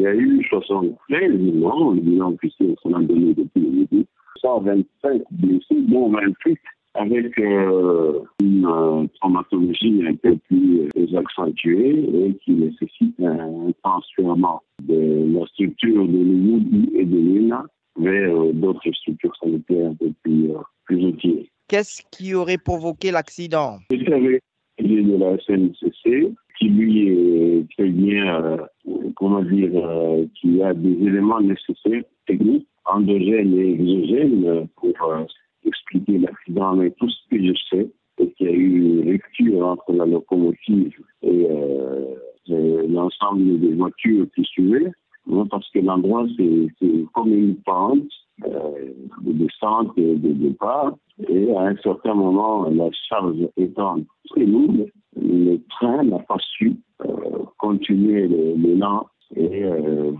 il y a eu 73 morts, le bilan officiel qu'on a donné depuis le début, 125 blessés, dont 28 avec euh, une euh, traumatologie un peu plus euh, accentuée et qui nécessite un transfèrement de la structure de l'UNI et de l'UNA vers d'autres structures sanitaires un peu plus, plus outillées. Qu'est-ce qui aurait provoqué l'accident? C'était avec de la SNCC qui lui est très bien, comment dire, qui a des éléments nécessaires techniques, endogènes et exogènes pour expliquer l'accident, mais tout ce que je sais, c'est qu'il y a eu une rupture entre la locomotive et euh, l'ensemble des voitures qui suivaient, parce que l'endroit, c'est comme une pente euh, de descente et de départ, et à un certain moment, la charge étant très lourde, le train n'a pas su euh, continuer l'élan et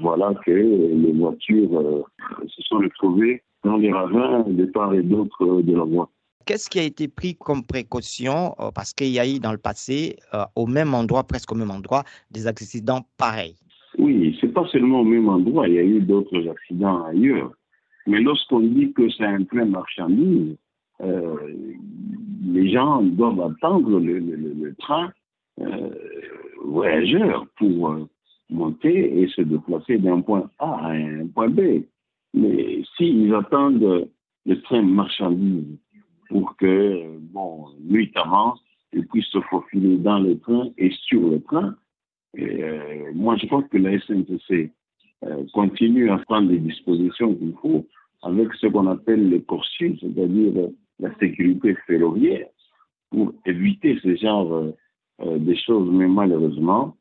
voilà que les voitures se sont retrouvées dans les ravins de part et d'autre de la voie. Qu'est-ce qui a été pris comme précaution euh, parce qu'il y a eu dans le passé, euh, au même endroit, presque au même endroit, des accidents pareils? Oui, c'est pas seulement au même endroit, il y a eu d'autres accidents ailleurs. Mais lorsqu'on dit que c'est un train marchandise, euh, les gens doivent attendre le, train voyageur pour monter et se déplacer d'un point A à un point B. Mais s'ils attendent le train marchandise pour que, bon, nuitamment, ils puissent se faufiler dans le train et sur le train, et, euh, moi je pense que la SNCC euh, continue à prendre les dispositions qu'il faut avec ce qu'on appelle le corsus, c'est-à-dire la sécurité ferroviaire, pour éviter ce genre euh, de choses. Mais malheureusement,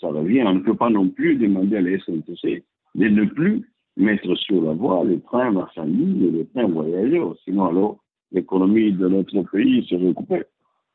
ça revient. On ne peut pas non plus demander à la SNCC de ne plus mettre sur la voie les trains marchandises et les trains voyageurs. Sinon, alors, l'économie de notre pays se recoupait.